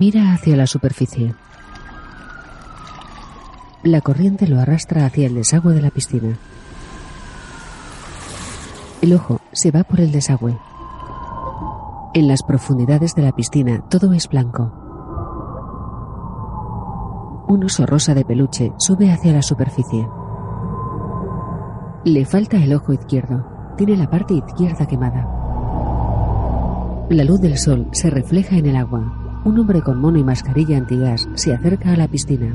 Mira hacia la superficie. La corriente lo arrastra hacia el desagüe de la piscina. El ojo se va por el desagüe. En las profundidades de la piscina todo es blanco. Un oso rosa de peluche sube hacia la superficie. Le falta el ojo izquierdo. Tiene la parte izquierda quemada. La luz del sol se refleja en el agua. Un hombre con mono y mascarilla antigas se acerca a la piscina.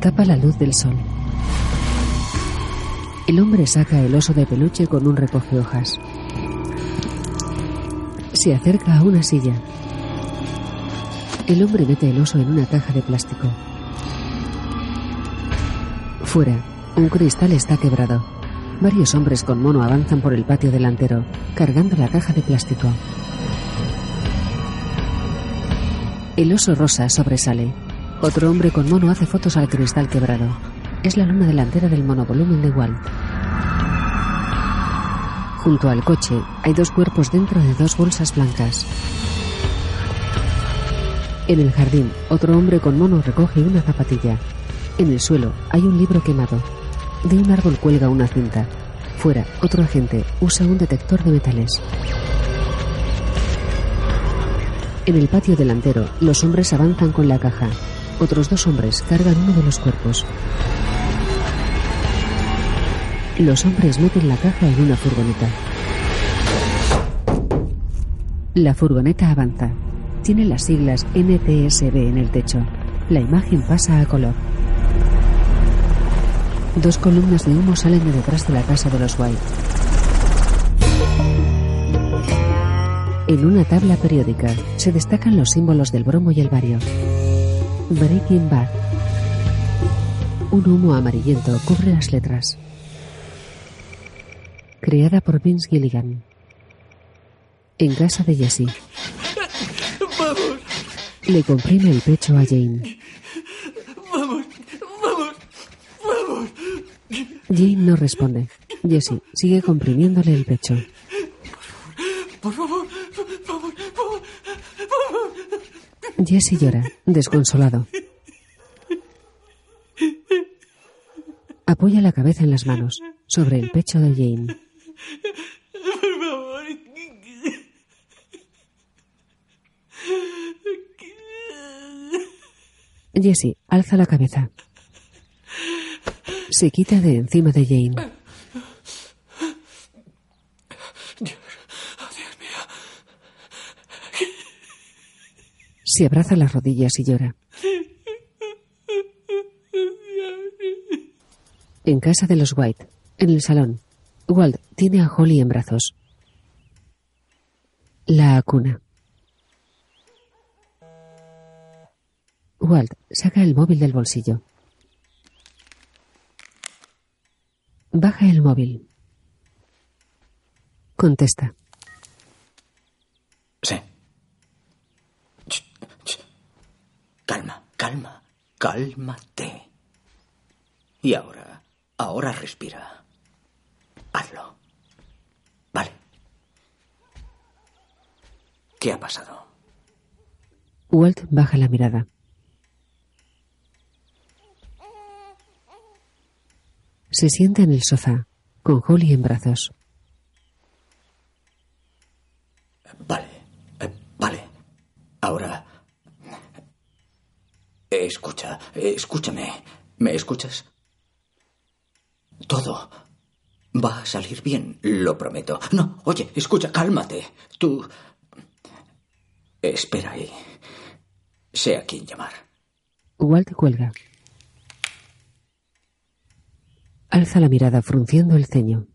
Tapa la luz del sol. El hombre saca el oso de peluche con un recoge hojas. Se acerca a una silla. El hombre mete el oso en una caja de plástico. Fuera, un cristal está quebrado. Varios hombres con mono avanzan por el patio delantero, cargando la caja de plástico. El oso rosa sobresale. Otro hombre con mono hace fotos al cristal quebrado. Es la luna delantera del monovolumen de Walt. Junto al coche hay dos cuerpos dentro de dos bolsas blancas. En el jardín, otro hombre con mono recoge una zapatilla. En el suelo hay un libro quemado. De un árbol cuelga una cinta. Fuera, otro agente usa un detector de metales. En el patio delantero, los hombres avanzan con la caja. Otros dos hombres cargan uno de los cuerpos. Los hombres meten la caja en una furgoneta. La furgoneta avanza. Tiene las siglas NTSB en el techo. La imagen pasa a color. Dos columnas de humo salen de detrás de la casa de los White. En una tabla periódica se destacan los símbolos del bromo y el bario. Breaking Bad. Un humo amarillento cubre las letras. Creada por Vince Gilligan. En casa de Jesse. ¡Vamos! Le comprime el pecho a Jane. ¡Vamos! ¡Vamos! ¡Vamos! Jane no responde. Jesse sigue comprimiéndole el pecho. Por favor, por favor, por favor. Jesse llora, desconsolado. Apoya la cabeza en las manos, sobre el pecho de Jane. Por favor. Jesse alza la cabeza. Se quita de encima de Jane. Se abraza las rodillas y llora. En casa de los White, en el salón, Walt tiene a Holly en brazos. La acuna. Walt saca el móvil del bolsillo. Baja el móvil. Contesta. Sí. Calma, calma, cálmate. Y ahora, ahora respira. Hazlo. Vale. ¿Qué ha pasado? Walt baja la mirada. Se sienta en el sofá, con Holly en brazos. Vale, eh, vale. Ahora... Escucha, escúchame. ¿Me escuchas? Todo va a salir bien, lo prometo. No, oye, escucha, cálmate. Tú... Espera ahí. Sé a quién llamar. Walt cuelga. Alza la mirada frunciendo el ceño.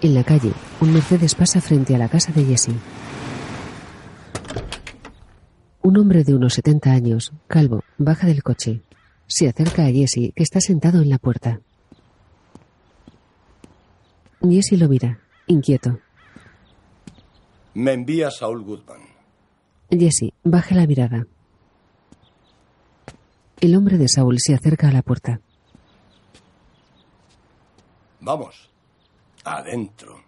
En la calle, un Mercedes pasa frente a la casa de Jesse. Un hombre de unos 70 años, calvo, baja del coche. Se acerca a Jesse, que está sentado en la puerta. Jesse lo mira, inquieto. Me envía Saul Goodman. Jesse baja la mirada. El hombre de Saul se acerca a la puerta. Vamos. Adentro.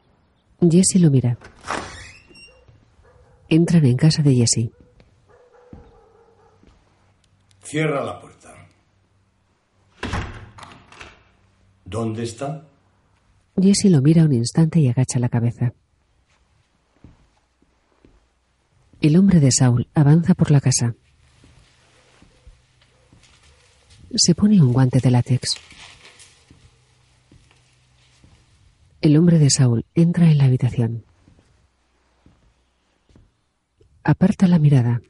Jesse lo mira. Entran en casa de Jesse. Cierra la puerta. ¿Dónde está? Jesse lo mira un instante y agacha la cabeza. El hombre de Saul avanza por la casa. Se pone un guante de látex. El hombre de Saul entra en la habitación. Aparta la mirada.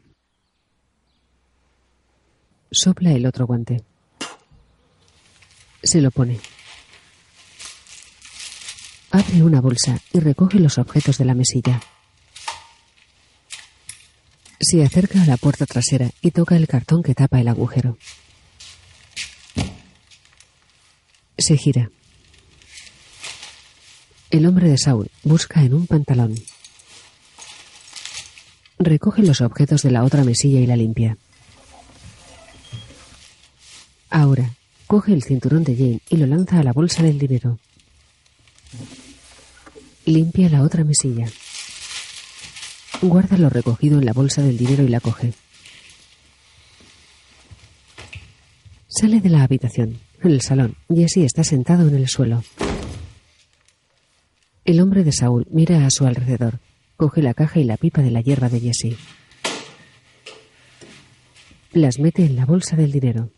Sopla el otro guante. Se lo pone. Abre una bolsa y recoge los objetos de la mesilla. Se acerca a la puerta trasera y toca el cartón que tapa el agujero. Se gira. El hombre de Saul busca en un pantalón. Recoge los objetos de la otra mesilla y la limpia. Ahora, coge el cinturón de Jane y lo lanza a la bolsa del dinero. Limpia la otra mesilla. Guarda lo recogido en la bolsa del dinero y la coge. Sale de la habitación. En el salón, Jesse está sentado en el suelo. El hombre de Saúl mira a su alrededor. Coge la caja y la pipa de la hierba de Jesse. Las mete en la bolsa del dinero.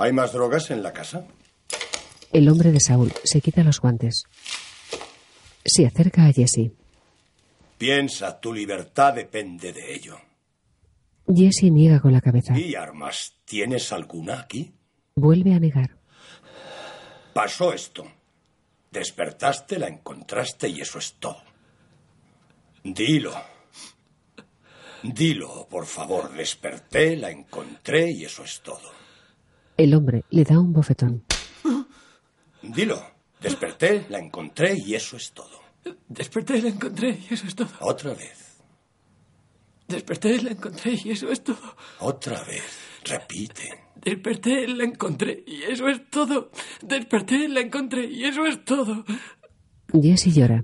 ¿Hay más drogas en la casa? El hombre de Saúl se quita los guantes. Se acerca a Jesse. Piensa, tu libertad depende de ello. Jesse niega con la cabeza. ¿Y armas? ¿Tienes alguna aquí? Vuelve a negar. Pasó esto. Despertaste, la encontraste y eso es todo. Dilo. Dilo, por favor. Desperté, la encontré y eso es todo. El hombre le da un bofetón. Dilo. Desperté, la encontré y eso es todo. Desperté, la encontré y eso es todo. Otra vez. Desperté, la encontré y eso es todo. Otra vez. Repite. Desperté, la encontré y eso es todo. Desperté, la encontré y eso es todo. Jesse llora.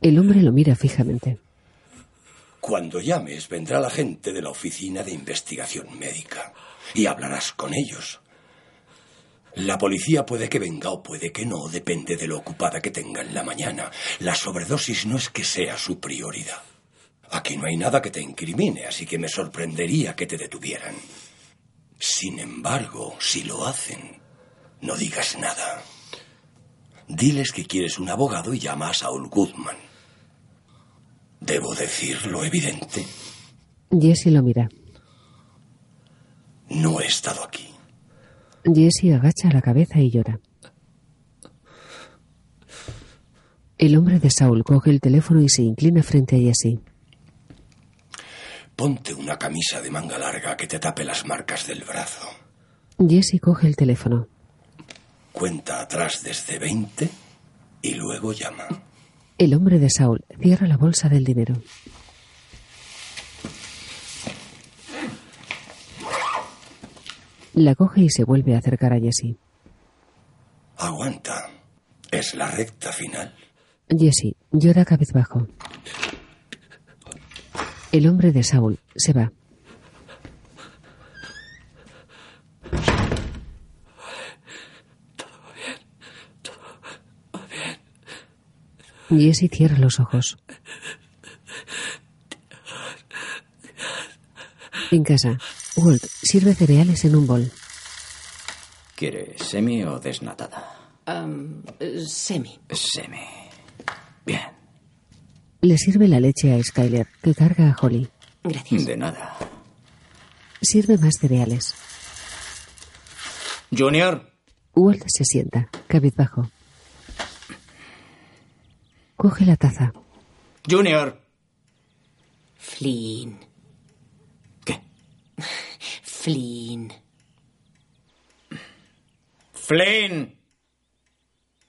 El hombre lo mira fijamente. Cuando llames, vendrá la gente de la Oficina de Investigación Médica y hablarás con ellos. La policía puede que venga o puede que no, depende de lo ocupada que tenga en la mañana. La sobredosis no es que sea su prioridad. Aquí no hay nada que te incrimine, así que me sorprendería que te detuvieran. Sin embargo, si lo hacen, no digas nada. Diles que quieres un abogado y llama a Saul Goodman. ¿Debo decir lo evidente? Jesse lo mira. No he estado aquí. Jesse agacha la cabeza y llora. El hombre de Saul coge el teléfono y se inclina frente a Jesse. Ponte una camisa de manga larga que te tape las marcas del brazo. Jesse coge el teléfono. Cuenta atrás desde 20 y luego llama. El hombre de Saul cierra la bolsa del dinero. La coge y se vuelve a acercar a Jesse. Aguanta. Es la recta final. Jesse llora cabizbajo. El hombre de Saul se va. Jesse cierra los ojos. En casa, Walt sirve cereales en un bol. ¿Quiere semi o desnatada? Eh, semi. Semi. Bien. Le sirve la leche a Skyler, que carga a Holly. Gracias. De nada. Sirve más cereales. Junior. Walt se sienta, cabizbajo. Coge la taza. Junior. Flynn. Flynn. Flynn.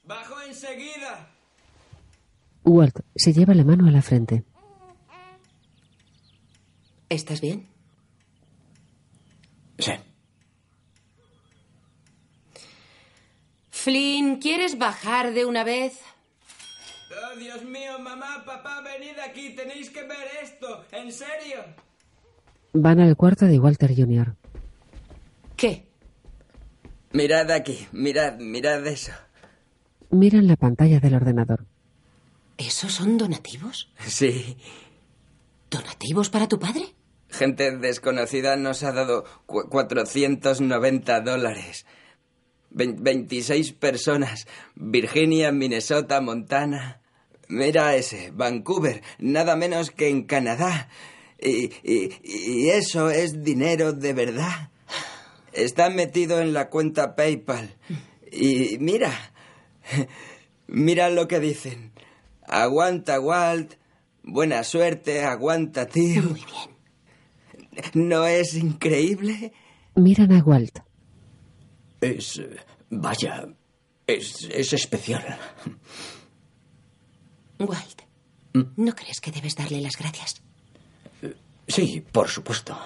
¡Bajo enseguida! Walt se lleva la mano a la frente. ¿Estás bien? Sí. Flynn, ¿quieres bajar de una vez? Oh, Dios mío, mamá, papá, venid aquí. Tenéis que ver esto. ¿En serio? Van al cuarto de Walter Jr. ¿Qué? Mirad aquí, mirad, mirad eso. Miran la pantalla del ordenador. ¿Esos son donativos? Sí. ¿Donativos para tu padre? Gente desconocida nos ha dado cu- 490 dólares. Vein- 26 personas. Virginia, Minnesota, Montana. Mira ese, Vancouver, nada menos que en Canadá. Y, y- y eso es dinero de verdad. Está metido en la cuenta PayPal. Y mira, mira lo que dicen. Aguanta, Walt. Buena suerte, aguanta, tío. Muy bien. ¿No es increíble? Miran a Walt. Es... Vaya, es, es especial. Walt, ¿no crees que debes darle las gracias? Sí, por supuesto.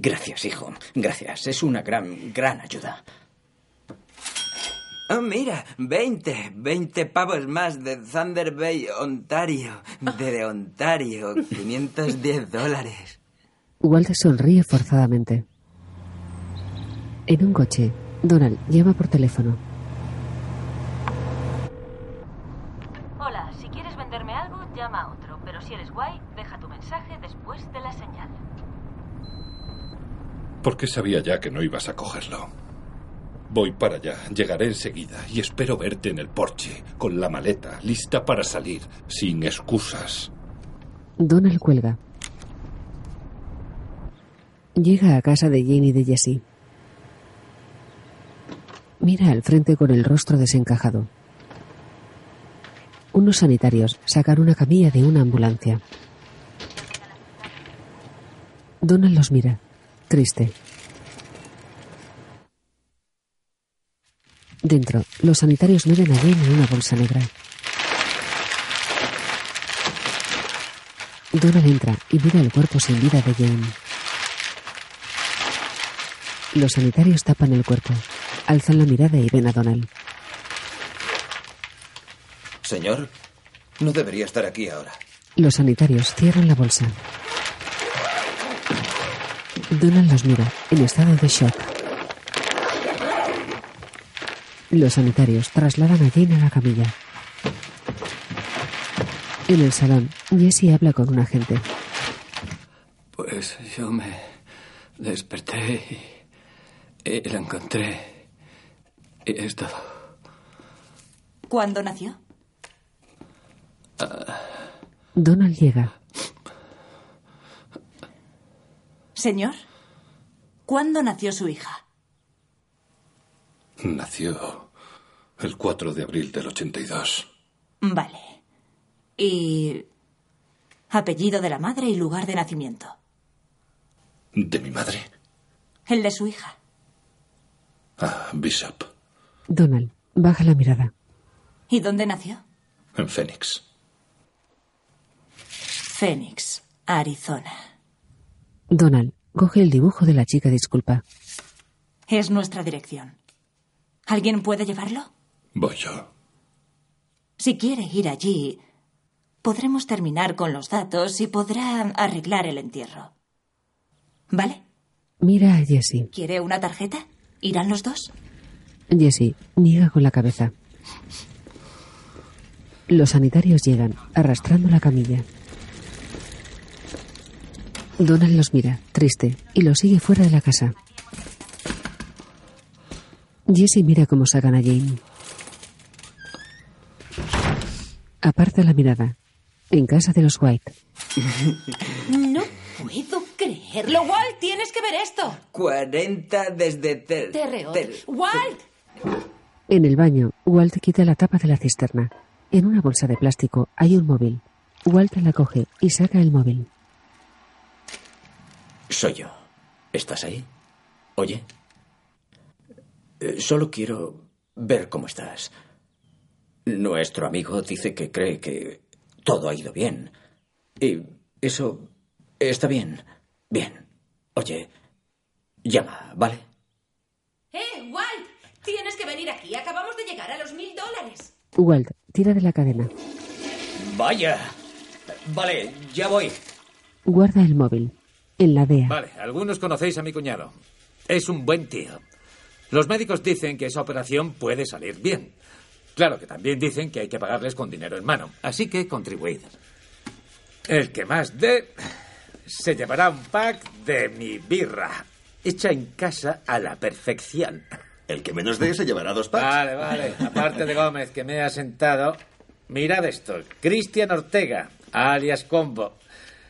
Gracias, hijo. Gracias. Es una gran, gran ayuda. Oh, mira, 20, 20 pavos más de Thunder Bay, Ontario. De Ontario, 510 dólares. Walt sonríe forzadamente. En un coche, Donald llama por teléfono. Hola, si quieres venderme algo, llama a otro, pero si eres guay, deja tu mensaje después de la señal. Porque sabía ya que no ibas a cogerlo. Voy para allá, llegaré enseguida y espero verte en el porche, con la maleta, lista para salir, sin excusas. Donald cuelga. Llega a casa de Jane y de Jesse. Mira al frente con el rostro desencajado. Unos sanitarios sacan una camilla de una ambulancia. Donald los mira, triste. Dentro, los sanitarios meten a Jane en una bolsa negra. Donald entra y mira el cuerpo sin vida de Jane. Los sanitarios tapan el cuerpo, alzan la mirada y ven a Donald. Señor, no debería estar aquí ahora. Los sanitarios cierran la bolsa. Donald los mira, en estado de shock. Los sanitarios trasladan a Jane a la camilla. En el salón, Jesse habla con un agente. Pues yo me desperté y, y la encontré. Y es todo. ¿Cuándo nació? Donald llega. Señor, ¿cuándo nació su hija? Nació el 4 de abril del 82. Vale. ¿Y apellido de la madre y lugar de nacimiento? ¿De mi madre? El de su hija. Ah, Bishop, Donald baja la mirada. ¿Y dónde nació? en Phoenix. Phoenix, Arizona. Donald coge el dibujo de la chica disculpa. Es nuestra dirección. ¿Alguien puede llevarlo? Voy yo. Si quiere ir allí, podremos terminar con los datos y podrá arreglar el entierro. ¿Vale? Mira a Jesse. ¿Quiere una tarjeta? ¿Irán los dos? Jesse niega con la cabeza. Los sanitarios llegan, arrastrando la camilla. Donald los mira, triste, y los sigue fuera de la casa. Jesse mira cómo sacan a Jane. Aparta la mirada. En casa de los White. No puedo creerlo. Walt, tienes que ver esto. 40 desde Ter. Terreo. Ter- Walt. En el baño, Walt quita la tapa de la cisterna. En una bolsa de plástico hay un móvil. Walt la coge y saca el móvil. Soy yo. ¿Estás ahí? Oye. Eh, solo quiero ver cómo estás. Nuestro amigo dice que cree que todo ha ido bien. Y eso está bien. Bien. Oye, llama, ¿vale? ¡Eh, Walt! Tienes que venir aquí. Acabamos de llegar a los mil dólares. Walt tira de la cadena. Vaya. Vale, ya voy. Guarda el móvil. En la DEA. Vale, algunos conocéis a mi cuñado. Es un buen tío. Los médicos dicen que esa operación puede salir bien. Claro que también dicen que hay que pagarles con dinero en mano. Así que contribuid. El que más dé se llevará un pack de mi birra, hecha en casa a la perfección. El que menos dé se llevará dos packs. Vale, vale. Aparte de Gómez, que me ha sentado, mirad esto. Cristian Ortega, alias Combo.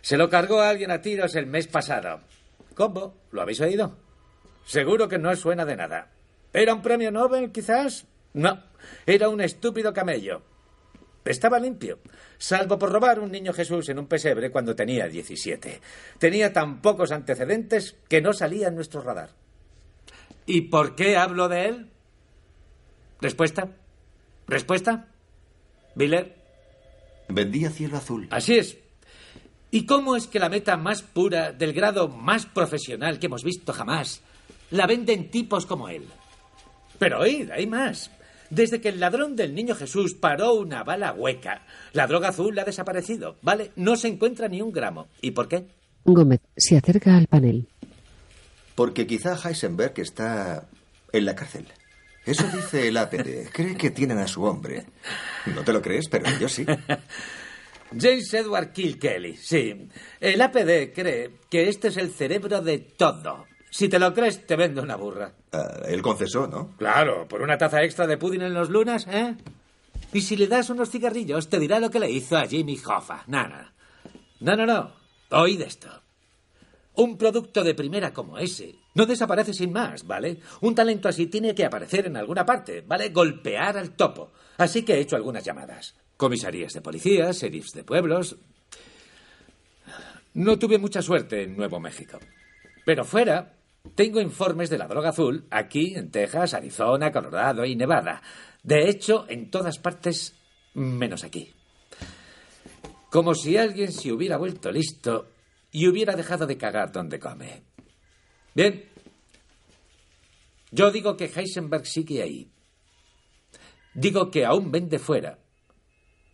Se lo cargó a alguien a tiros el mes pasado. Combo, ¿lo habéis oído? Seguro que no os suena de nada. ¿Era un premio Nobel, quizás? No, era un estúpido camello. Estaba limpio, salvo por robar un niño Jesús en un pesebre cuando tenía 17. Tenía tan pocos antecedentes que no salía en nuestro radar. ¿Y por qué hablo de él? ¿Respuesta? ¿Respuesta? ¿Biller? Vendía cielo azul. Así es. ¿Y cómo es que la meta más pura, del grado más profesional que hemos visto jamás, la venden tipos como él? Pero oíd, hay más. Desde que el ladrón del niño Jesús paró una bala hueca, la droga azul ha desaparecido, ¿vale? No se encuentra ni un gramo. ¿Y por qué? Gómez se acerca al panel. Porque quizá Heisenberg está en la cárcel. Eso dice el APD. Cree que tienen a su hombre. No te lo crees, pero yo sí. James Edward Kilkelly, sí. El APD cree que este es el cerebro de todo. Si te lo crees, te vendo una burra. Ah, él confesó, ¿no? Claro, por una taza extra de pudding en los lunas, ¿eh? Y si le das unos cigarrillos, te dirá lo que le hizo a Jimmy Hoffa. No, no. No, no, no. Oíd esto. Un producto de primera como ese no desaparece sin más, ¿vale? Un talento así tiene que aparecer en alguna parte, ¿vale? Golpear al topo. Así que he hecho algunas llamadas. Comisarías de policía, sheriffs de pueblos. No tuve mucha suerte en Nuevo México. Pero fuera, tengo informes de la droga azul aquí, en Texas, Arizona, Colorado y Nevada. De hecho, en todas partes, menos aquí. Como si alguien se hubiera vuelto listo y hubiera dejado de cagar donde come. Bien. Yo digo que Heisenberg sigue ahí. Digo que aún vende fuera,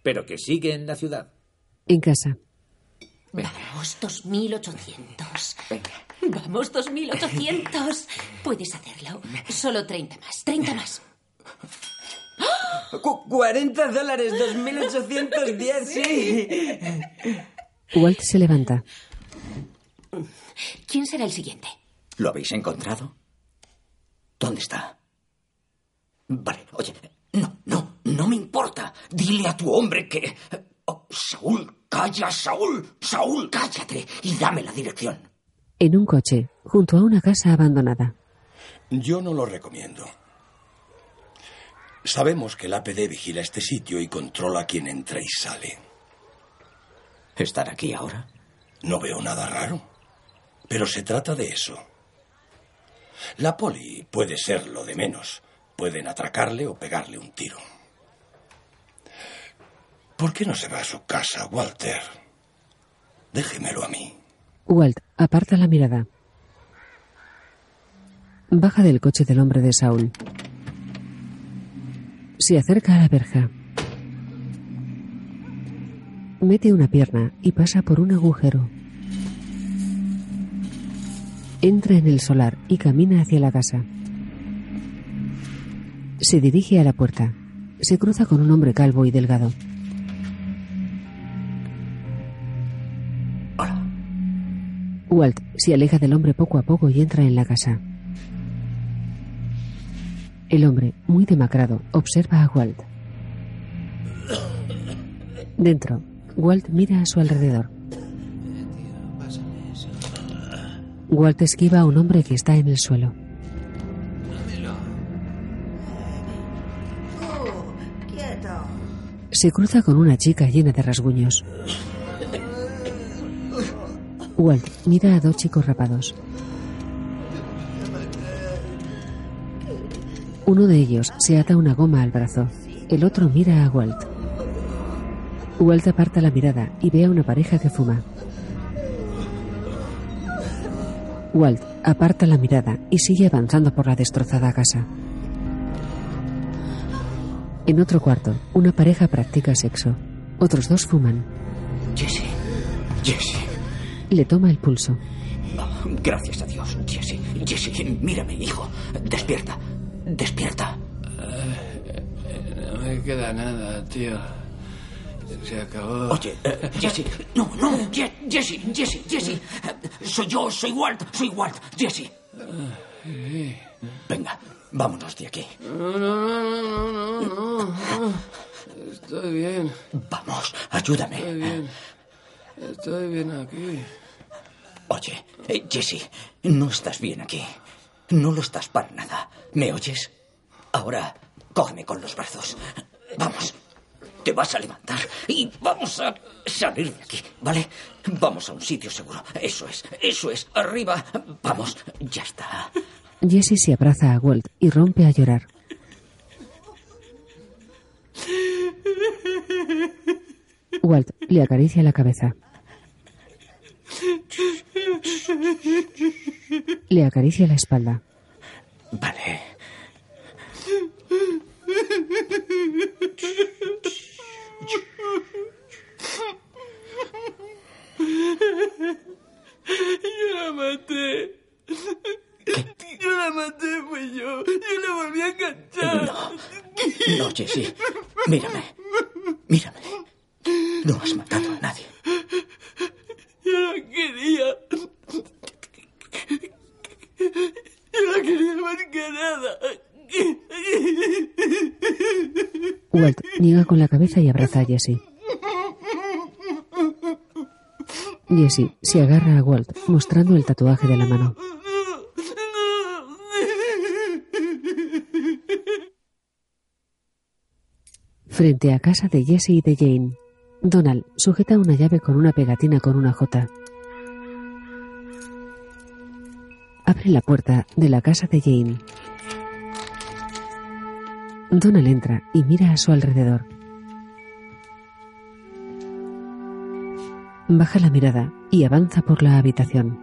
pero que sigue en la ciudad. En casa. Vamos, 2800. Vamos, 2800. Puedes hacerlo. Solo 30 más. 30 más. Cu- 40 dólares, 2.810, sí. Walt se levanta. ¿Quién será el siguiente? ¿Lo habéis encontrado? ¿Dónde está? Vale, oye, no, no, no me importa. Dile a tu hombre que... Oh, Saúl, calla, Saúl, Saúl, cállate y dame la dirección. En un coche, junto a una casa abandonada. Yo no lo recomiendo. Sabemos que el APD vigila este sitio y controla quién entra y sale. ¿Estar aquí ahora? No veo nada raro. Pero se trata de eso. La poli puede ser lo de menos. Pueden atracarle o pegarle un tiro. ¿Por qué no se va a su casa, Walter? Déjemelo a mí. Walt aparta la mirada. Baja del coche del hombre de Saúl. Se acerca a la verja. Mete una pierna y pasa por un agujero. Entra en el solar y camina hacia la casa. Se dirige a la puerta. Se cruza con un hombre calvo y delgado. Walt se aleja del hombre poco a poco y entra en la casa. El hombre, muy demacrado, observa a Walt. Dentro, Walt mira a su alrededor. Walt esquiva a un hombre que está en el suelo. quieto. Se cruza con una chica llena de rasguños. Walt mira a dos chicos rapados. Uno de ellos se ata una goma al brazo. El otro mira a Walt. Walt aparta la mirada y ve a una pareja que fuma. Walt aparta la mirada y sigue avanzando por la destrozada casa. En otro cuarto, una pareja practica sexo. Otros dos fuman. Jesse. Jesse. Le toma el pulso. Oh, gracias a Dios, Jesse. Jesse, mírame, hijo. Despierta. Despierta. No me queda nada, tío. Se acabó. Oye, eh, Jesse. No, no, Je- Jesse, Jesse, Jesse. Eh, Soy yo, soy Walt, soy Walt. Jesse. Venga, vámonos de aquí. No, no, no, no, no, no. Estoy bien. Vamos, ayúdame. Estoy bien. Estoy bien aquí. Oye, eh, Jesse, no estás bien aquí. No lo estás para nada. ¿Me oyes? Ahora, cógeme con los brazos. Vamos. Te vas a levantar y vamos a salir de aquí, ¿vale? Vamos a un sitio seguro. Eso es, eso es. Arriba. Vamos, ya está. Jesse se abraza a Walt y rompe a llorar. Walt le acaricia la cabeza. Le acaricia la espalda. Vale. Yo la maté. Yo la maté, fui yo. Yo la volví a enganchar. No. No, Jesse. Mírame. Mírame. No has matado a nadie. Yo la quería. Yo la quería más que nada. Walt niega con la cabeza y abraza a Jesse. Jesse se agarra a Walt, mostrando el tatuaje de la mano. Frente a casa de Jesse y de Jane, Donald sujeta una llave con una pegatina con una J. Abre la puerta de la casa de Jane. Donald entra y mira a su alrededor. Baja la mirada y avanza por la habitación.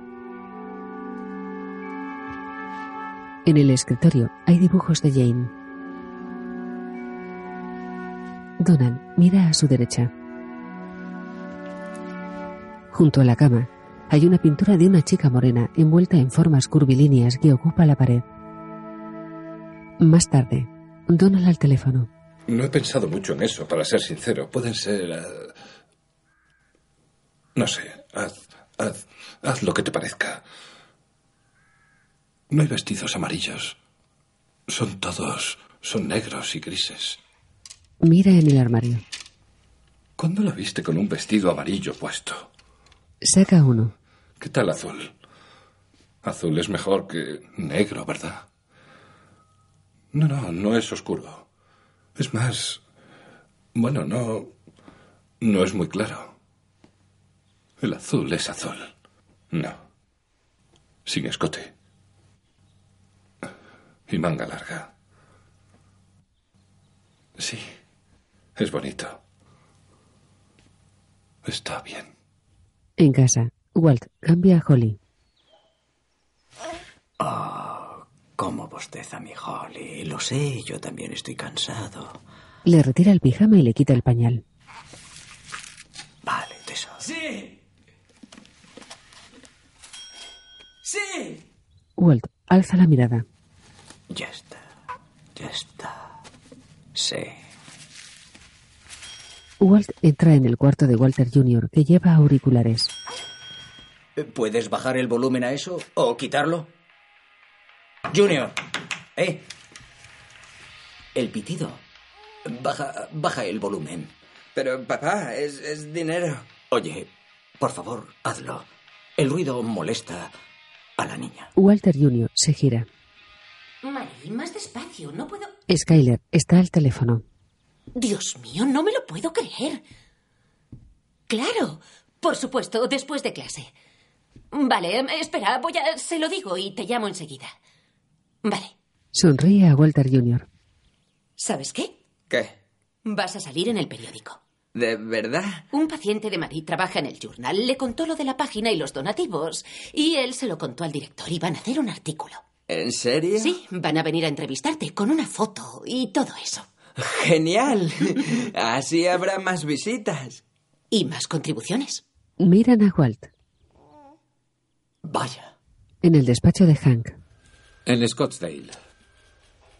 En el escritorio hay dibujos de Jane. Donald mira a su derecha. Junto a la cama hay una pintura de una chica morena envuelta en formas curvilíneas que ocupa la pared. Más tarde, Donald al teléfono. No he pensado mucho en eso, para ser sincero. Pueden ser... eh, No sé, haz, haz, haz lo que te parezca. No hay vestidos amarillos. Son todos, son negros y grises. Mira en el armario. ¿Cuándo la viste con un vestido amarillo puesto? Saca uno. ¿Qué tal azul? Azul es mejor que negro, ¿verdad? No, no, no es oscuro. Es más... Bueno, no... No es muy claro. El azul es azul. No. Sin escote. Y manga larga. Sí. Es bonito. Está bien. En casa, Walt cambia a Holly. Oh, cómo bosteza mi Holly. Lo sé, yo también estoy cansado. Le retira el pijama y le quita el pañal. Vale, tesoro. ¡Sí! ¡Sí! Walt alza la mirada. Ya está. Ya está. Sí. Walt entra en el cuarto de Walter Jr., que lleva auriculares. ¿Puedes bajar el volumen a eso o quitarlo? Junior, ¿eh? El pitido. Baja, baja el volumen. Pero, papá, es, es dinero. Oye, por favor, hazlo. El ruido molesta a la niña. Walter Jr. se gira. Marie, más despacio, no puedo. Skyler está al teléfono. Dios mío, no me lo puedo creer. Claro, por supuesto, después de clase. Vale, espera, voy a. Se lo digo y te llamo enseguida. Vale, Sonríe a Walter Jr. ¿sabes qué? ¿Qué? Vas a salir en el periódico. ¿De verdad? Un paciente de Madrid trabaja en el journal, le contó lo de la página y los donativos. Y él se lo contó al director y van a hacer un artículo. ¿En serio? Sí, van a venir a entrevistarte con una foto y todo eso. Genial. Así habrá más visitas. Y más contribuciones. Miran a Walt. Vaya. En el despacho de Hank. En Scottsdale.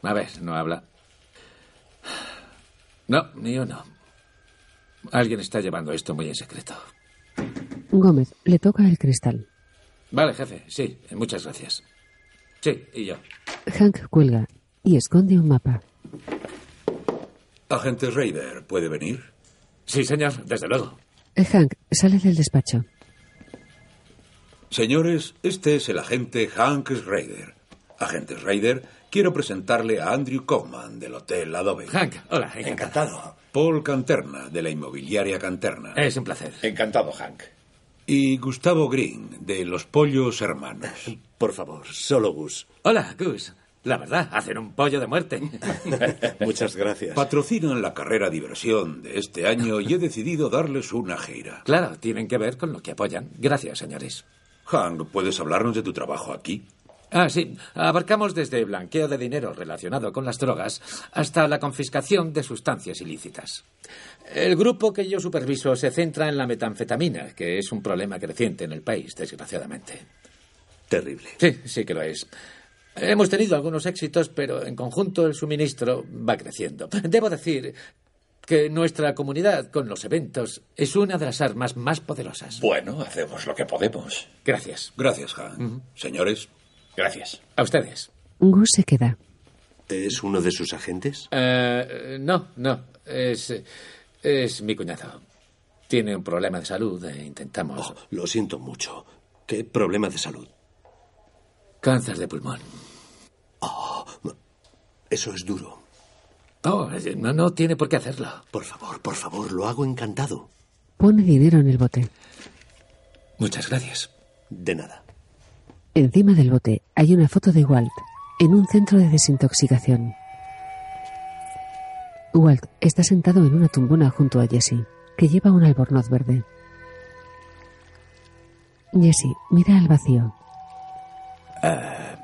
A ver, no habla. No, ni uno. Alguien está llevando esto muy en secreto. Gómez le toca el cristal. Vale, jefe, sí, muchas gracias. Sí, y yo. Hank cuelga y esconde un mapa. Agente Raider, ¿puede venir? Sí, señor, desde luego. Hank sale del despacho. Señores, este es el agente Hank Raider. Agente Raider, quiero presentarle a Andrew Kaufman del Hotel Adobe. Hank, hola, encantado. Encantado. Paul Canterna de la inmobiliaria Canterna. Es un placer. Encantado, Hank. Y Gustavo Green de Los Pollos Hermanos. Por favor, solo Gus. Hola, Gus. La verdad, hacen un pollo de muerte. Muchas gracias. Patrocinan la carrera diversión de este año y he decidido darles una gira. Claro, tienen que ver con lo que apoyan. Gracias, señores. Hank, ¿puedes hablarnos de tu trabajo aquí? Ah, sí. Abarcamos desde blanqueo de dinero relacionado con las drogas hasta la confiscación de sustancias ilícitas. El grupo que yo superviso se centra en la metanfetamina, que es un problema creciente en el país, desgraciadamente. Terrible. Sí, sí que lo es. Hemos tenido algunos éxitos, pero en conjunto el suministro va creciendo. Debo decir que nuestra comunidad con los eventos es una de las armas más poderosas. Bueno, hacemos lo que podemos. Gracias. Gracias, Hank. Señores. Gracias. A ustedes. Gus se queda. ¿Es uno de sus agentes? Eh, no, no. Es, es mi cuñado. Tiene un problema de salud e intentamos. Oh, lo siento mucho. ¿Qué problema de salud? Cáncer de pulmón. Oh, eso es duro. Oh, no, no tiene por qué hacerlo. Por favor, por favor, lo hago encantado. Pone dinero en el bote. Muchas gracias. De nada. Encima del bote hay una foto de Walt en un centro de desintoxicación. Walt está sentado en una tumbona junto a Jesse, que lleva un albornoz verde. Jesse mira al vacío. Ah,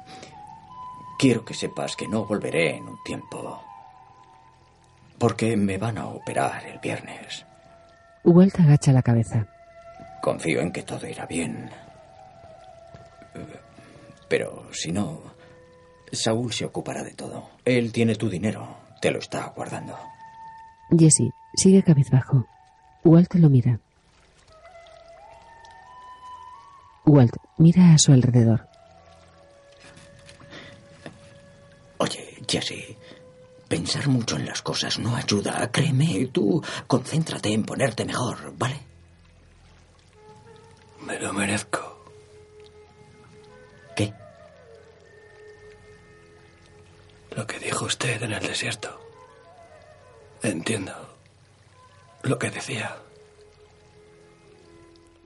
quiero que sepas que no volveré en un tiempo. Porque me van a operar el viernes. Walt agacha la cabeza. Confío en que todo irá bien. Pero si no, Saúl se ocupará de todo. Él tiene tu dinero. Te lo está guardando. Jesse sigue cabizbajo. Walt lo mira. Walt mira a su alrededor. Jesse, pensar mucho en las cosas no ayuda. Créeme, tú concéntrate en ponerte mejor, ¿vale? Me lo merezco. ¿Qué? Lo que dijo usted en el desierto. Entiendo lo que decía.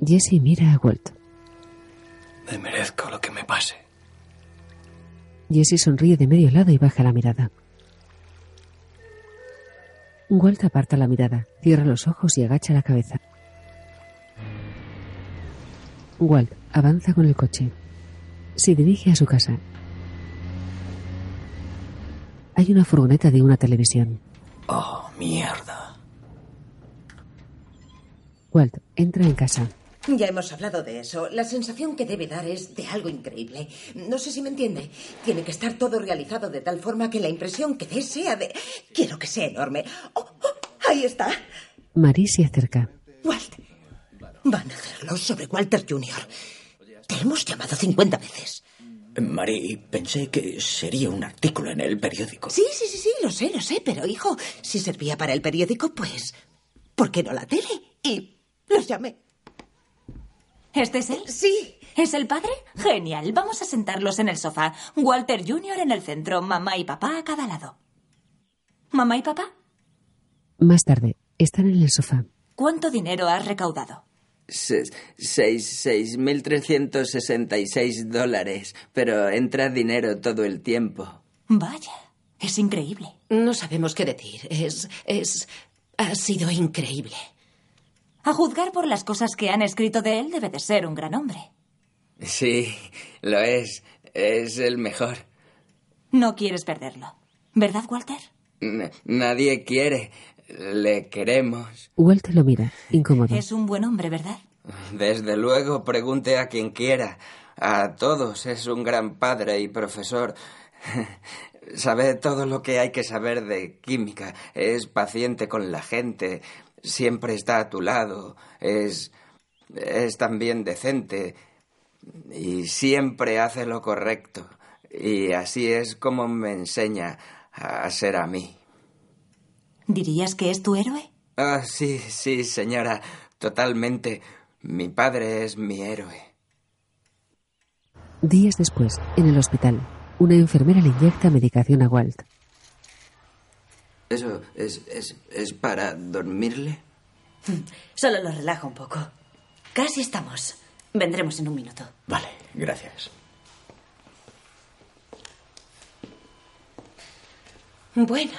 Jesse mira a Walt. Me merezco lo que me pase. Jesse sonríe de medio lado y baja la mirada. Walt aparta la mirada, cierra los ojos y agacha la cabeza. Walt avanza con el coche. Se dirige a su casa. Hay una furgoneta de una televisión. Oh, mierda. Walt entra en casa. Ya hemos hablado de eso. La sensación que debe dar es de algo increíble. No sé si me entiende. Tiene que estar todo realizado de tal forma que la impresión que dé sea de... Quiero que sea enorme. Oh, oh, ahí está. Marie se acerca. Walt. Van a hacerlo sobre Walter Jr. Te hemos llamado 50 veces. Marie, pensé que sería un artículo en el periódico. Sí, sí, sí, sí, lo sé, lo sé, pero hijo, si servía para el periódico, pues... ¿Por qué no la tele? Y los llamé. ¿Este es él? Sí. ¿Es el padre? Genial. Vamos a sentarlos en el sofá. Walter Jr. en el centro, mamá y papá a cada lado. ¿Mamá y papá? Más tarde, están en el sofá. ¿Cuánto dinero has recaudado? Se- seis- 6.366 dólares, pero entra dinero todo el tiempo. Vaya, es increíble. No sabemos qué decir. Es. es. ha sido increíble. A juzgar por las cosas que han escrito de él, debe de ser un gran hombre. Sí, lo es. Es el mejor. No quieres perderlo. ¿Verdad, Walter? N- nadie quiere. Le queremos. Walt lo mira, incómodo. Es un buen hombre, ¿verdad? Desde luego, pregunte a quien quiera. A todos. Es un gran padre y profesor. Sabe todo lo que hay que saber de química. Es paciente con la gente. Siempre está a tu lado. Es. es también decente. Y siempre hace lo correcto. Y así es como me enseña a ser a mí. ¿Dirías que es tu héroe? Ah, sí, sí, señora. Totalmente. Mi padre es mi héroe. Días después, en el hospital, una enfermera le inyecta medicación a Walt. ¿Eso es, es, es para dormirle? Solo lo relaja un poco. Casi estamos. Vendremos en un minuto. Vale, gracias. Bueno,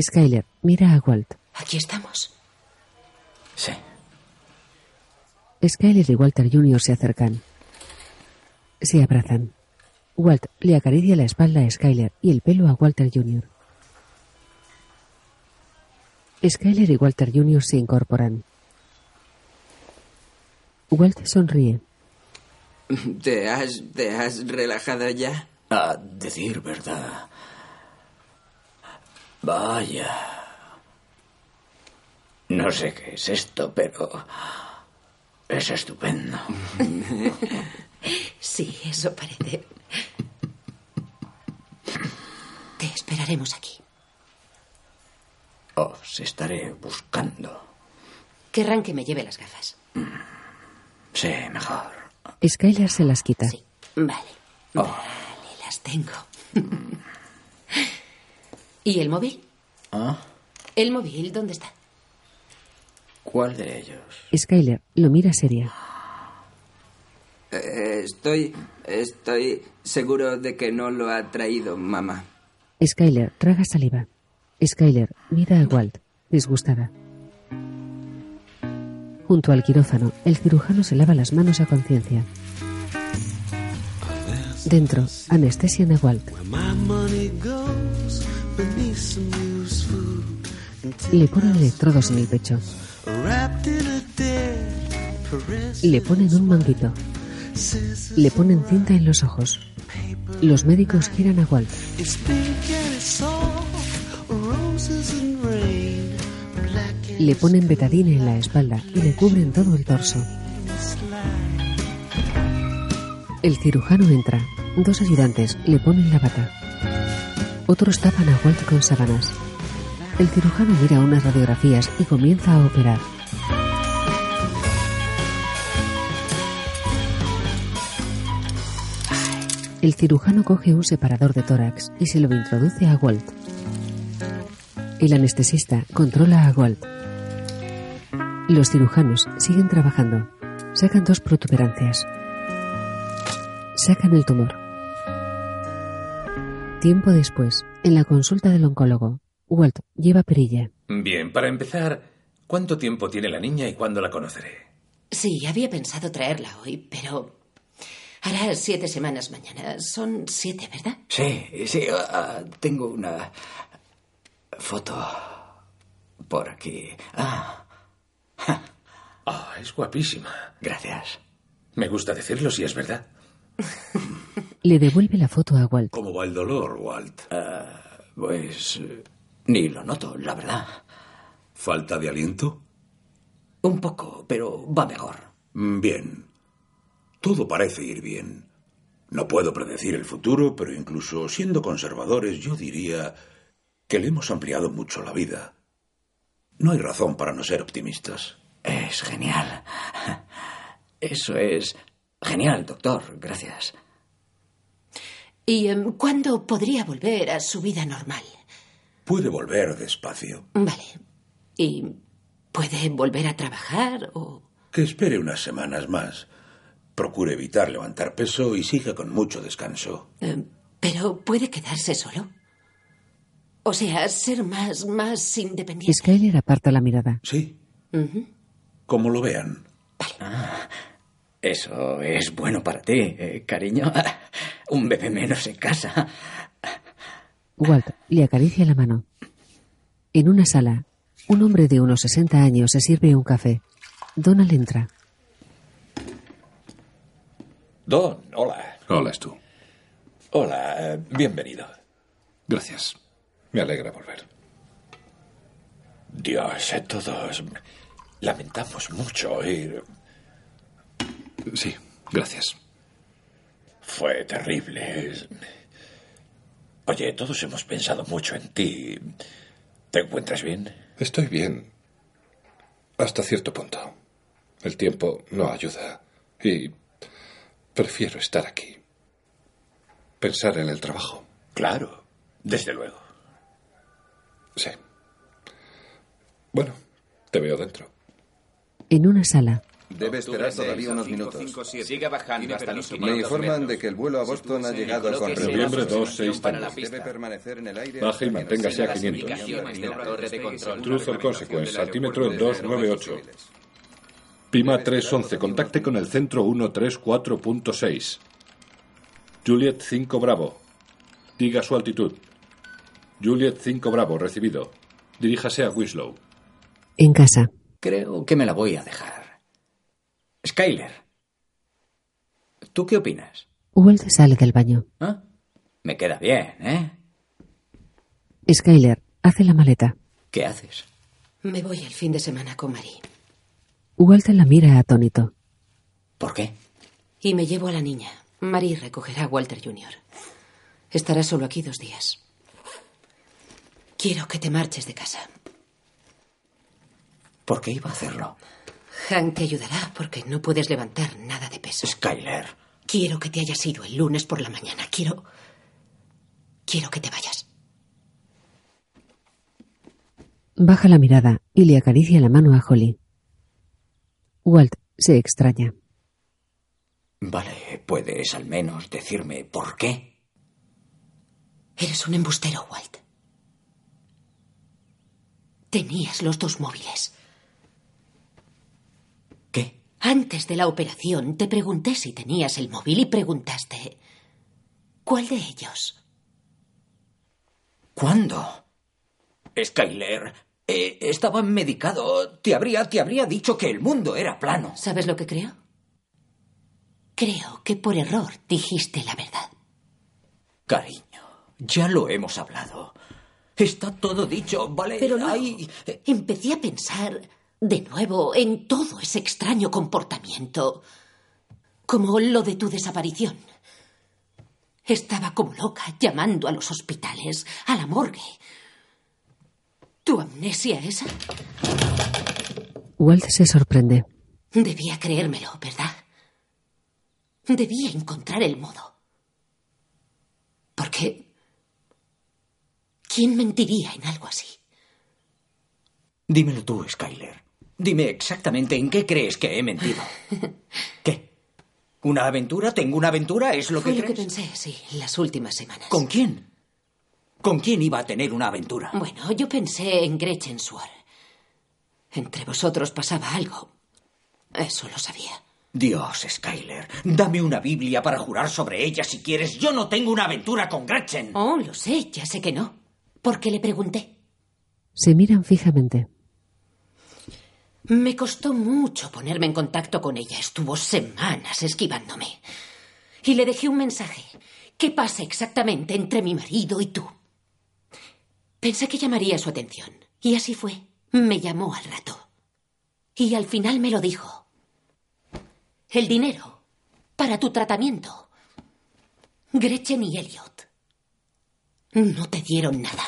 Skyler mira a Walt. aquí estamos. Sí. Skyler y Walter Jr. se acercan. Se abrazan. Walt le acaricia la espalda a Skyler y el pelo a Walter Jr. Skyler y Walter Jr. se incorporan. Walt sonríe. ¿Te has, te has relajado ya? A decir verdad. Vaya. No sé qué es esto, pero es estupendo. Sí, eso parece. Te esperaremos aquí. Os estaré buscando. Querrán que me lleve las gafas. Sí, mejor. Skyler se las quita. Vale. Oh. Vale, las tengo. ¿Y el móvil? ¿Ah? ¿El móvil dónde está? ¿Cuál de ellos? Skyler lo mira seria. Eh, Estoy. Estoy seguro de que no lo ha traído mamá. Skyler traga saliva. Skyler mira a Walt, disgustada. Junto al quirófano, el cirujano se lava las manos a conciencia. Dentro, anestesian a Walt. Le ponen electrodos en el pecho. Le ponen un manguito. Le ponen cinta en los ojos. Los médicos giran a Walt. Le ponen betadine en la espalda y le cubren todo el torso. El cirujano entra. Dos ayudantes le ponen la bata. Otros tapan a Walt con sábanas. El cirujano mira unas radiografías y comienza a operar. El cirujano coge un separador de tórax y se lo introduce a Walt. El anestesista controla a Walt. Los cirujanos siguen trabajando. Sacan dos protuberancias. Sacan el tumor. Tiempo después, en la consulta del oncólogo, Walt lleva perilla. Bien, para empezar, ¿cuánto tiempo tiene la niña y cuándo la conoceré? Sí, había pensado traerla hoy, pero hará siete semanas mañana. Son siete, ¿verdad? Sí, sí, ah, tengo una foto por aquí. Ah, Ah, es guapísima. gracias. Me gusta decirlo si es verdad. Le devuelve la foto a Walt. ¿Cómo va el dolor, Walt? pues eh, ni lo noto, la verdad. ¿Falta de aliento? Un poco, pero va mejor. Mm, Bien. Todo parece ir bien. No puedo predecir el futuro, pero incluso siendo conservadores, yo diría que le hemos ampliado mucho la vida. No hay razón para no ser optimistas. Es genial. Eso es genial, doctor. Gracias. ¿Y em, cuándo podría volver a su vida normal? Puede volver despacio. Vale. ¿Y puede volver a trabajar o...? Que espere unas semanas más. Procure evitar levantar peso y siga con mucho descanso. em, pero puede quedarse solo? O sea, ser más, más independiente. Skyler aparta la mirada. Sí, como lo vean. Eso es bueno para ti, eh, cariño. Un bebé menos en casa. Walt le acaricia la mano. En una sala, un hombre de unos 60 años se sirve un café. Donald entra. Don, hola. Hola, Stu. Hola, eh, bienvenido. Gracias. Me alegra volver. Dios, eh, todos lamentamos mucho oír. Sí, gracias. Fue terrible. Oye, todos hemos pensado mucho en ti. ¿Te encuentras bien? Estoy bien. Hasta cierto punto. El tiempo no ayuda. Y prefiero estar aquí. Pensar en el trabajo. Claro, desde luego. Sí. Bueno, te veo dentro. En una sala, Debe esperar todavía unos minutos. Sigue bajando hasta los Me 500 informan de que el vuelo a Boston ha llegado con Noviembre en la 2, 6 para la tantos. pista. Debe permanecer en el aire. Baje y manténgase a Las 500. indicaciones de la torre de control. Truth or Consequence, altímetro 298. Pima 311, contacte con el centro 134.6. Juliet 5 Bravo. Diga su altitud. Juliet 5 Bravo, recibido. Diríjase a Winslow. en casa. Creo que me la voy a dejar. Skyler. ¿Tú qué opinas? Walt sale del baño. ¿Ah? Me queda bien, ¿eh? Skyler hace la maleta. ¿Qué haces? Me voy el fin de semana con Marie. Walt la mira atónito. ¿Por qué? Y me llevo a la niña. Marie recogerá a Walter Jr. Estará solo aquí dos días. Quiero que te marches de casa. ¿Por qué iba a hacerlo? Hank te ayudará porque no puedes levantar nada de peso. Skyler. Quiero que te hayas ido el lunes por la mañana. Quiero. Quiero que te vayas. Baja la mirada y le acaricia la mano a Holly. Walt se extraña. Vale, puedes al menos decirme por qué. Eres un embustero, Walt. Tenías los dos móviles. ¿Qué? Antes de la operación te pregunté si tenías el móvil y preguntaste. ¿Cuál de ellos? ¿Cuándo? Skyler, eh, estaba medicado. Te habría, te habría dicho que el mundo era plano. ¿Sabes lo que creo? Creo que por error dijiste la verdad. Cariño, ya lo hemos hablado. Está todo dicho, ¿vale? Pero no. Hay- Empecé a pensar de nuevo en todo ese extraño comportamiento. Como lo de tu desaparición. Estaba como loca llamando a los hospitales, a la morgue. ¿Tu amnesia esa? Walt se sorprende. Debía creérmelo, ¿verdad? Debía encontrar el modo. Porque... ¿Quién mentiría en algo así? Dímelo tú, Skyler. Dime exactamente en qué crees que he mentido. ¿Qué? ¿Una aventura? ¿Tengo una aventura? ¿Es lo Fue que lo que pensé, sí, las últimas semanas. ¿Con quién? ¿Con quién iba a tener una aventura? Bueno, yo pensé en Gretchen Suar. Entre vosotros pasaba algo. Eso lo sabía. Dios, Skyler, dame una Biblia para jurar sobre ella si quieres. Yo no tengo una aventura con Gretchen. Oh, lo sé, ya sé que no. Porque le pregunté. Se miran fijamente. Me costó mucho ponerme en contacto con ella. Estuvo semanas esquivándome. Y le dejé un mensaje. ¿Qué pasa exactamente entre mi marido y tú? Pensé que llamaría su atención. Y así fue. Me llamó al rato. Y al final me lo dijo. El dinero para tu tratamiento. Gretchen y Elliot. No te dieron nada.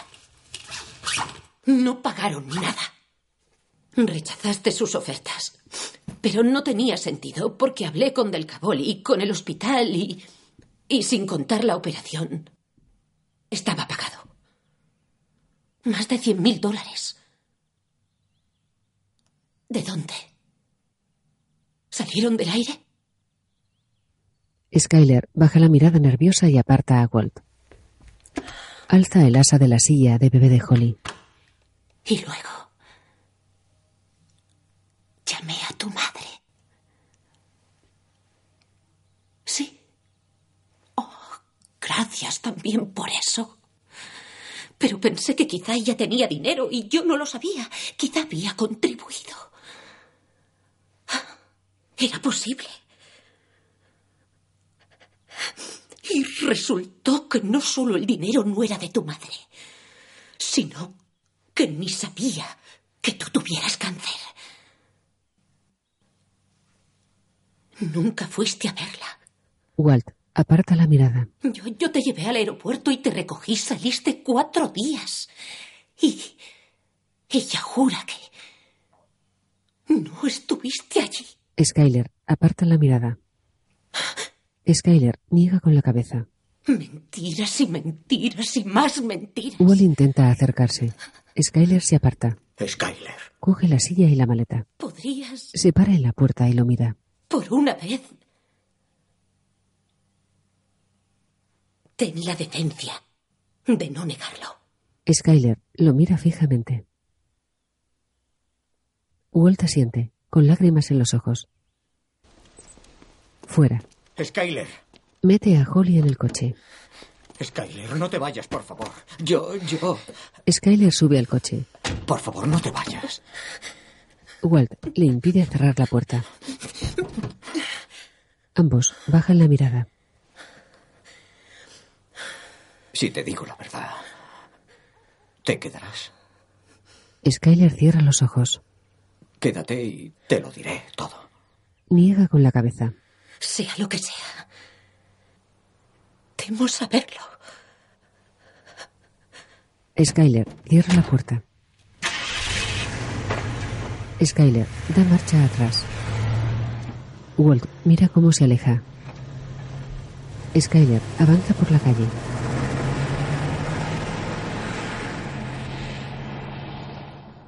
No pagaron nada. Rechazaste sus ofertas. Pero no tenía sentido porque hablé con Del Caboli, con el hospital y. y sin contar la operación. Estaba pagado. Más de cien mil dólares. ¿De dónde? ¿Salieron del aire? Skyler baja la mirada nerviosa y aparta a Walt. Alza el asa de la silla de bebé de Holly. Y luego. Llamé a tu madre. Sí. Oh, gracias también por eso. Pero pensé que quizá ella tenía dinero y yo no lo sabía. Quizá había contribuido. Era posible. Y resultó que no solo el dinero no era de tu madre, sino que ni sabía que tú tuvieras cáncer. Nunca fuiste a verla. Walt aparta la mirada. Yo, yo te llevé al aeropuerto y te recogí. Saliste cuatro días. Y ella jura que no estuviste allí. Skyler aparta la mirada. Skyler niega con la cabeza. Mentiras y mentiras y más mentiras. Walt intenta acercarse. Skyler se aparta. Skyler. Coge la silla y la maleta. Podrías, Se para en la puerta y lo mira. por una vez, ten la decencia de no negarlo. Skyler lo mira fijamente. Walt asiente, con lágrimas en los ojos. Fuera. Skyler. Mete a Holly en el coche. Skyler, no te vayas, por favor. Yo, yo. Skyler sube al coche. Por favor, no te vayas. Walt le impide cerrar la puerta. Ambos bajan la mirada. Si te digo la verdad, te quedarás. Skyler cierra los ojos. Quédate y te lo diré todo. Niega con la cabeza. Sea lo que sea. Temo saberlo. Skyler cierra la puerta. Skyler da marcha atrás. Walt mira cómo se aleja. Skyler avanza por la calle.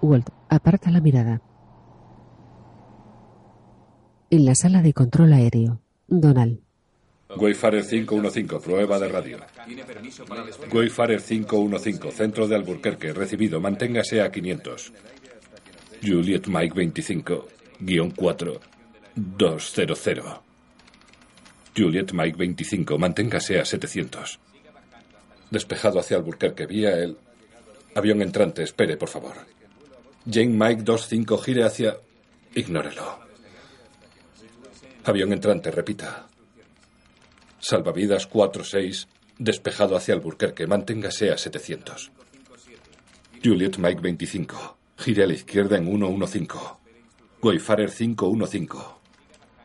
Walt aparta la mirada. En la sala de control aéreo, Donald. Wayfarer 515, prueba de radio. Wayfarer 515, centro de Alburquerque, recibido, manténgase a 500. Juliet Mike 25, guion 4, 200. Juliet Mike 25, manténgase a 700. Despejado hacia Alburquerque, vía el avión entrante, espere, por favor. Jane Mike 25, gire hacia... Ignórelo. Avión entrante, repita. Salvavidas 46, despejado hacia Alburquerque, manténgase a 700. Juliet Mike 25, gire a la izquierda en 115. Wayfarer 515.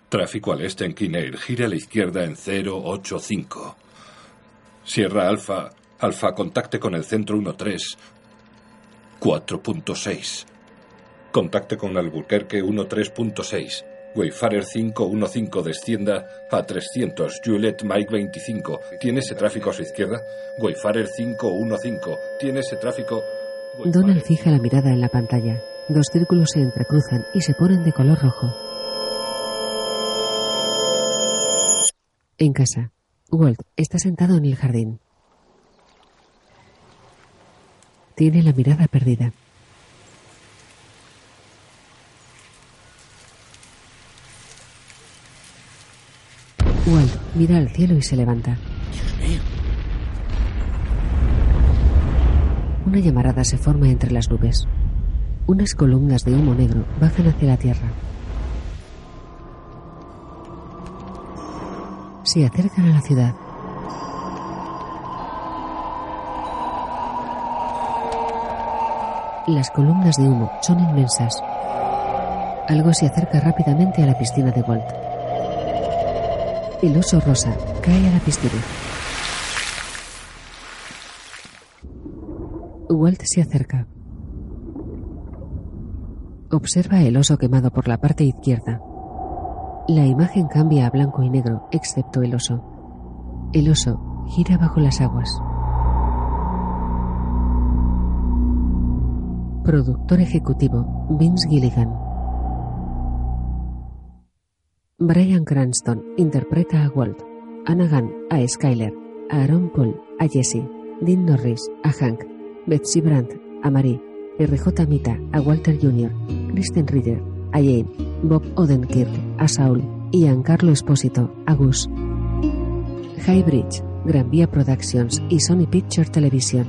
Tráfico al este en Kineir, gire a la izquierda en 085. Sierra Alfa, Alfa, contacte con el centro 13. 4.6. Contacte con Alburquerque 13.6. Wayfarer 515 descienda a 300. Juliet Mike 25. ¿Tiene ese tráfico a su izquierda? Wayfarer 515. ¿Tiene ese tráfico? Donald fija la mirada en la pantalla. Dos círculos se entrecruzan y se ponen de color rojo. En casa, Walt está sentado en el jardín. Tiene la mirada perdida. Walt mira al cielo y se levanta. Una llamarada se forma entre las nubes. Unas columnas de humo negro bajan hacia la tierra. Se acercan a la ciudad. Las columnas de humo son inmensas. Algo se acerca rápidamente a la piscina de Walt. El oso rosa cae a la piscina. Walt se acerca. Observa el oso quemado por la parte izquierda. La imagen cambia a blanco y negro, excepto el oso. El oso gira bajo las aguas. Productor ejecutivo Vince Gilligan. Brian Cranston interpreta a Walt, Anna Gunn a Skyler, Aaron Paul a Jesse, Dean Norris a Hank, Betsy Brandt a Marie, RJ Mita a Walter Jr., Kristen Ritter a Jane, Bob Odenkirk a Saul y Giancarlo Espósito a Gus. Highbridge, Gran Vía Productions y Sony Picture Television.